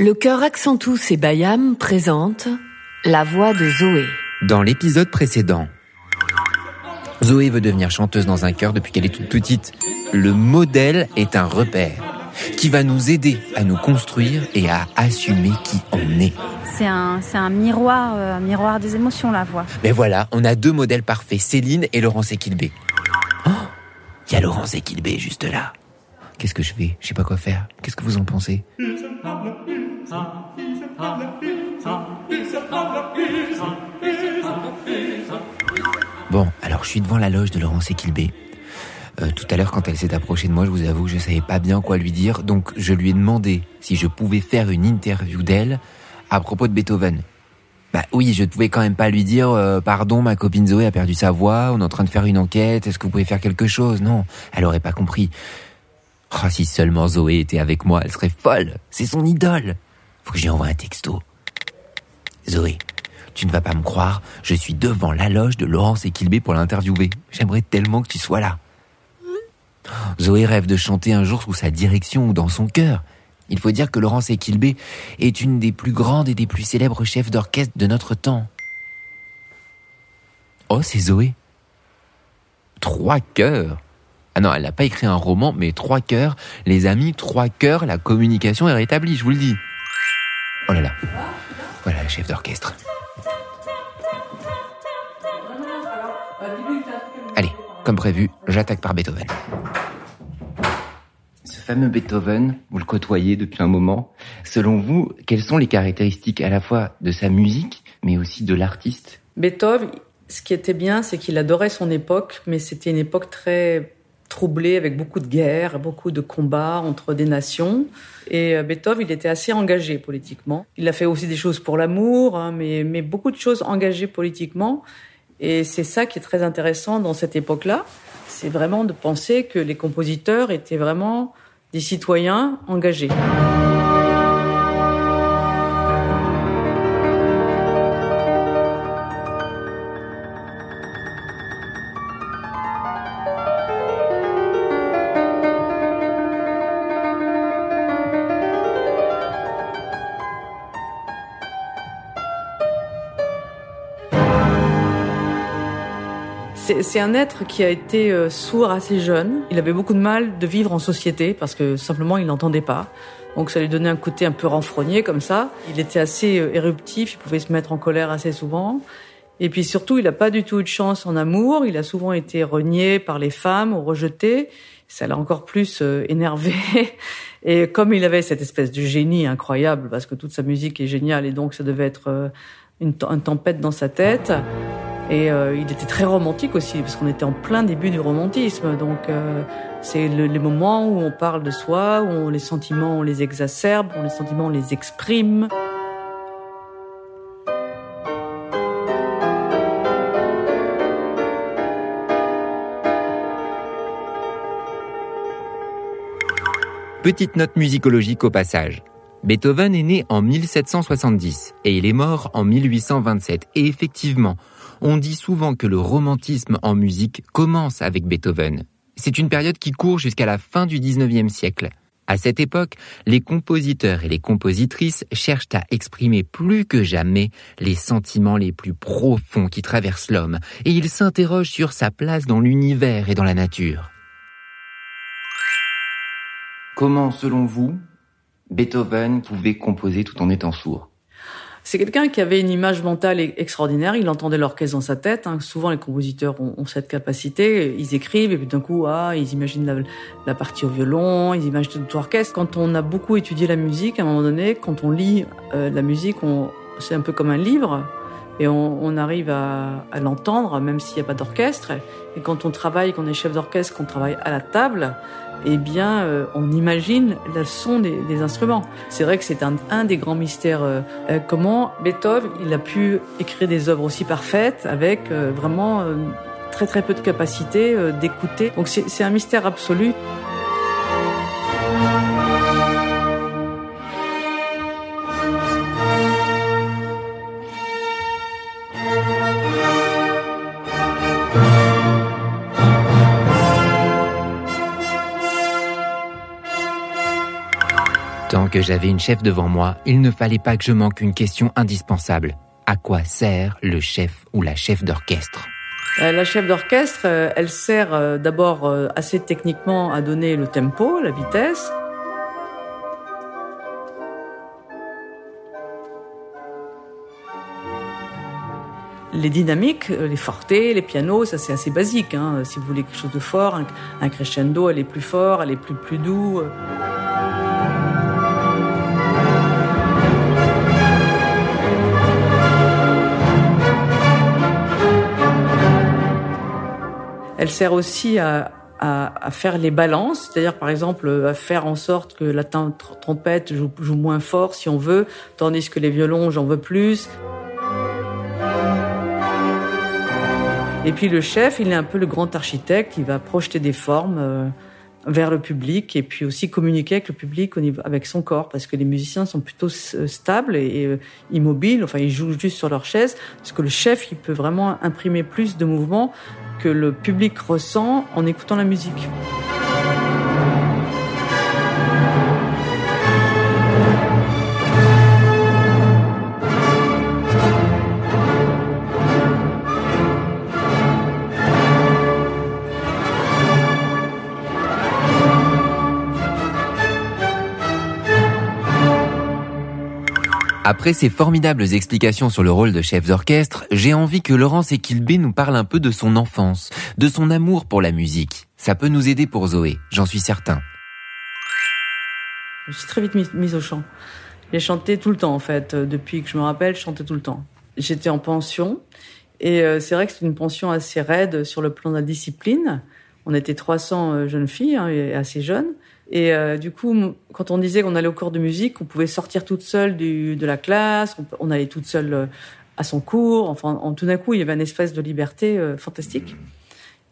Le chœur Accentus et Bayam présente La voix de Zoé. Dans l'épisode précédent, Zoé veut devenir chanteuse dans un chœur depuis qu'elle est toute petite. Le modèle est un repère qui va nous aider à nous construire et à assumer qui on est. C'est un, c'est un miroir, euh, un miroir des émotions, la voix. Mais voilà, on a deux modèles parfaits, Céline et Laurence Equilbé. Oh, il y a Laurence Equilbé juste là. Qu'est-ce que je fais? Je sais pas quoi faire. Qu'est-ce que vous en pensez? Bon, alors je suis devant la loge de Laurence Equilbé. Euh, tout à l'heure, quand elle s'est approchée de moi, je vous avoue je savais pas bien quoi lui dire, donc je lui ai demandé si je pouvais faire une interview d'elle à propos de Beethoven. Bah oui, je ne pouvais quand même pas lui dire euh, pardon, ma copine Zoé a perdu sa voix, on est en train de faire une enquête, est-ce que vous pouvez faire quelque chose? Non, elle aurait pas compris. Oh, si seulement Zoé était avec moi, elle serait folle. C'est son idole. Faut que j'y envoie un texto. Zoé, tu ne vas pas me croire, je suis devant la loge de Laurence Equilbé pour l'interviewer. J'aimerais tellement que tu sois là. Zoé rêve de chanter un jour sous sa direction ou dans son cœur. Il faut dire que Laurence Equilbé est une des plus grandes et des plus célèbres chefs d'orchestre de notre temps. Oh, c'est Zoé. Trois cœurs. Ah non, elle n'a pas écrit un roman, mais trois cœurs. Les amis, trois cœurs, la communication est rétablie, je vous le dis. Oh là là. Voilà la chef d'orchestre. Allez, comme prévu, j'attaque par Beethoven. Ce fameux Beethoven, vous le côtoyez depuis un moment. Selon vous, quelles sont les caractéristiques à la fois de sa musique, mais aussi de l'artiste? Beethoven, ce qui était bien, c'est qu'il adorait son époque, mais c'était une époque très troublée avec beaucoup de guerres, beaucoup de combats entre des nations. Et euh, Beethoven, il était assez engagé politiquement. Il a fait aussi des choses pour l'amour, hein, mais beaucoup de choses engagées politiquement. Et c'est ça qui est très intéressant dans cette époque-là. C'est vraiment de penser que les compositeurs étaient vraiment des citoyens engagés. C'est un être qui a été euh, sourd assez jeune. Il avait beaucoup de mal de vivre en société parce que simplement il n'entendait pas. Donc ça lui donnait un côté un peu renfrogné comme ça. Il était assez euh, éruptif, il pouvait se mettre en colère assez souvent. Et puis surtout, il n'a pas du tout eu de chance en amour. Il a souvent été renié par les femmes ou rejeté. Ça l'a encore plus euh, énervé. Et comme il avait cette espèce de génie incroyable, parce que toute sa musique est géniale, et donc ça devait être une, une tempête dans sa tête. Et euh, il était très romantique aussi, parce qu'on était en plein début du romantisme. Donc euh, c'est le, les moments où on parle de soi, où on, les sentiments on les exacerbe, où les sentiments on les exprime. Petite note musicologique au passage. Beethoven est né en 1770 et il est mort en 1827. Et effectivement, on dit souvent que le romantisme en musique commence avec Beethoven. C'est une période qui court jusqu'à la fin du 19e siècle. À cette époque, les compositeurs et les compositrices cherchent à exprimer plus que jamais les sentiments les plus profonds qui traversent l'homme, et ils s'interrogent sur sa place dans l'univers et dans la nature. Comment, selon vous, Beethoven pouvait composer tout en étant sourd? C'est quelqu'un qui avait une image mentale extraordinaire. Il entendait l'orchestre dans sa tête. Hein. Souvent, les compositeurs ont, cette capacité. Ils écrivent et puis d'un coup, ah, ils imaginent la, partie au violon, ils imaginent tout l'orchestre. Quand on a beaucoup étudié la musique, à un moment donné, quand on lit euh, la musique, c'est un peu comme un livre et on, arrive à, l'entendre, même s'il n'y a pas d'orchestre. Et quand on travaille, qu'on est chef d'orchestre, qu'on travaille à la table, eh bien, euh, on imagine le son des, instruments. C'est vrai que c'est un, des grands mystères. Euh, euh, comment Beethoven, il a pu écrire des œuvres aussi parfaites avec vraiment très très peu de capacité d'écouter. Donc c'est un mystère absolu. Que j'avais une chef devant moi, il ne fallait pas que je manque une question indispensable. À quoi sert le chef ou la chef d'orchestre? Euh, La chef d'orchestre, euh, elle sert euh, d'abord assez techniquement à donner le tempo, la vitesse. Les dynamiques, les fortés, les pianos, ça c'est assez basique. Hein. Si vous voulez quelque chose de fort, un, crescendo, elle est plus fort, elle est plus plus doux. Elle sert aussi à, à, faire les balances, c'est-à-dire par exemple à faire en sorte que la trompette joue, joue, moins fort si on veut, tandis que les violons j'en veux plus. Et puis le chef, il est un peu le grand architecte, il va projeter des formes euh, vers le public et puis aussi communiquer avec le public au niveau, avec son corps, parce que les musiciens sont plutôt stables et, euh, immobiles, enfin ils jouent juste sur leur chaise, parce que le chef, il peut vraiment imprimer plus de mouvements que le public ressent en écoutant la musique. Après ces formidables explications sur le rôle de chef d'orchestre, j'ai envie que Laurence Equilbé nous parle un peu de son enfance, de son amour pour la musique. Ça peut nous aider pour Zoé, j'en suis certain. Je suis très vite mise au chant. J'ai chanté tout le temps en fait, depuis que je me rappelle, je chantais tout le temps. J'étais en pension et euh, c'est vrai que c'est une pension assez raide sur le plan de la discipline. On était 300 euh, jeunes filles, hein, assez jeunes. Et euh, du coup, quand on disait qu'on allait au cours de musique, on pouvait sortir toute seule du, de la classe, on, allait toute seule euh, à son cours. Enfin, en, tout d'un coup, il y avait une espèce de liberté euh, fantastique.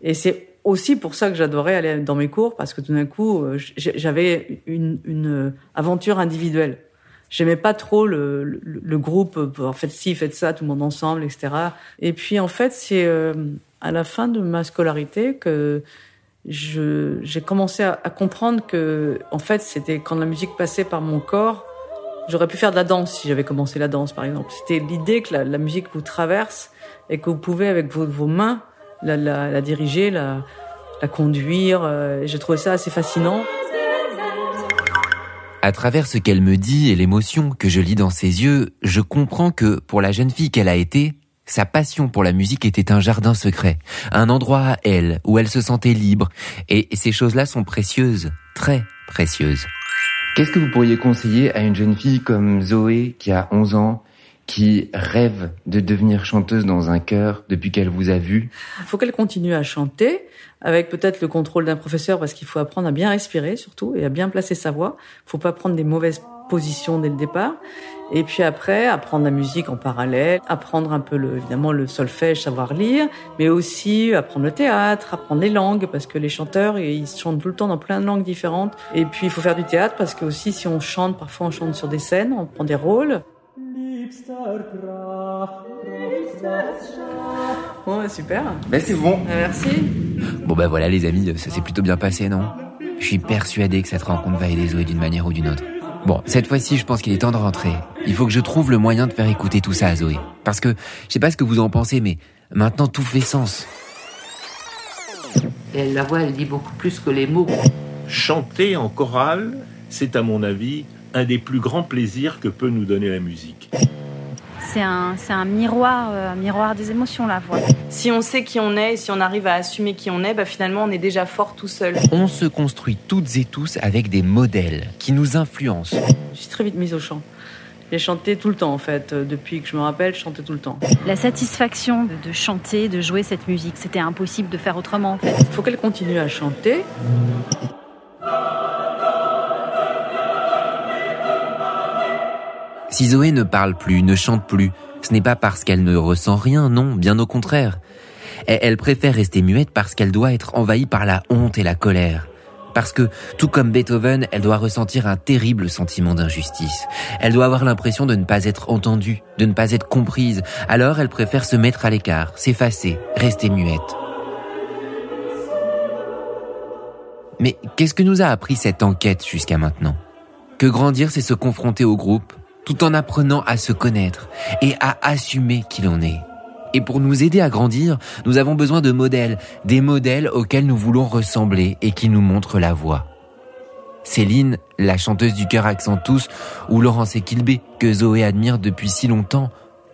Et c'est aussi pour ça que j'adorais aller dans mes cours, parce que tout d'un coup, j'avais une, une, aventure individuelle. J'aimais pas trop le, le, le, groupe, en fait ci, faites ça, tout le monde ensemble, etc. Et puis en fait, c'est à la fin de ma scolarité que j'ai commencé à, comprendre que, en fait, c'était quand la musique passait par mon corps, j'aurais pu faire de la danse si j'avais commencé la danse, par exemple. C'était l'idée que la, musique vous traverse et que vous pouvez, avec vos, vos mains, la, la, la, diriger, la, la conduire. Euh, j'ai trouvé ça assez fascinant. À travers ce qu'elle me dit et l'émotion que je lis dans ses yeux, je comprends que, pour la jeune fille qu'elle a été, sa passion pour la musique était un jardin secret, un endroit à elle où elle se sentait libre, et ces choses-là sont précieuses, très précieuses. Qu'est-ce que vous pourriez conseiller à une jeune fille comme Zoé qui a 11 ans, qui rêve de devenir chanteuse dans un chœur depuis qu'elle vous a vu? Il faut qu'elle continue à chanter avec peut-être le contrôle d'un professeur parce qu'il faut apprendre à bien respirer surtout et à bien placer sa voix. Il faut pas prendre des mauvaises positions dès le départ. Et puis après, apprendre la musique en parallèle, apprendre un peu le, évidemment le solfège, savoir lire, mais aussi apprendre le théâtre, apprendre les langues, parce que les chanteurs, ils chantent tout le temps dans plein de langues différentes. Et puis il faut faire du théâtre, parce que aussi si on chante, parfois on chante sur des scènes, on prend des rôles. Bon, super. Ben c'est bon. Ben, merci. Bon ben voilà les amis, ça s'est plutôt bien passé, non? Je suis persuadé que cette rencontre va aider Zoé d'une manière ou d'une autre. Bon, cette fois-ci, je pense qu'il est temps de rentrer. Il faut que je trouve le moyen de faire écouter tout ça à Zoé. Parce que, je sais pas ce que vous en pensez, mais maintenant tout fait sens. Et la voix, elle dit beaucoup plus que les mots. Chanter en chorale, c'est à mon avis un des plus grands plaisirs que peut nous donner la musique c'est un, un, miroir, euh, un miroir des émotions, la voix. Si on sait qui on est et si on arrive à assumer qui on est, bah finalement, on est déjà fort tout seul. On se construit toutes et tous avec des modèles qui nous influencent. Je suis très vite mise au chant. J'ai chanté tout le temps en fait, euh, depuis que je me rappelle, je chantais tout le temps. La satisfaction de chanter, de jouer cette musique, c'était impossible de faire autrement en fait. Il faut qu'elle continue à chanter. Si Zoé ne parle plus, ne chante plus, ce n'est pas parce qu'elle ne ressent rien, non, bien au contraire. Elle préfère rester muette parce qu'elle doit être envahie par la honte et la colère. Parce que, tout comme Beethoven, elle doit ressentir un terrible sentiment d'injustice. Elle doit avoir l'impression de ne pas être entendue, de ne pas être comprise. Alors elle préfère se mettre à l'écart, s'effacer, rester muette. Mais qu'est-ce que nous a appris cette enquête jusqu'à maintenant? Que grandir, c'est se confronter au groupe, tout en apprenant à se connaître et à assumer qui l'on est. Et pour nous aider à grandir, nous avons besoin de modèles, des modèles auxquels nous voulons ressembler et qui nous montrent la voie. Céline, la chanteuse du cœur accent tous, ou Laurence Equilbé, que Zoé admire depuis si longtemps,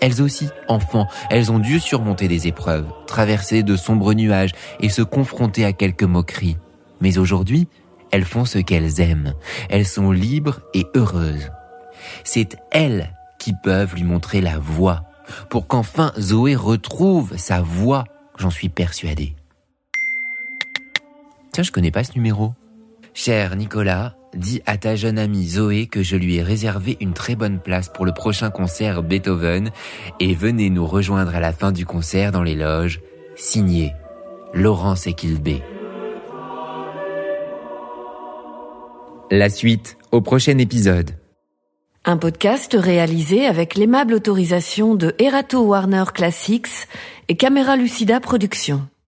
elles aussi, enfants, elles ont dû surmonter des épreuves, traverser de sombres nuages et se confronter à quelques moqueries. Mais aujourd'hui, elles font ce qu'elles aiment. Elles sont libres et heureuses. C'est elles qui peuvent lui montrer la voie pour qu'enfin Zoé retrouve sa voix, j'en suis persuadé. Tiens, je connais pas ce numéro. Cher Nicolas, dis à ta jeune amie Zoé que je lui ai réservé une très bonne place pour le prochain concert Beethoven et venez nous rejoindre à la fin du concert dans les loges. Signé Laurence Equilbé. La suite au prochain épisode. Un podcast réalisé avec l'aimable autorisation de Erato Warner Classics et Camera Lucida Productions.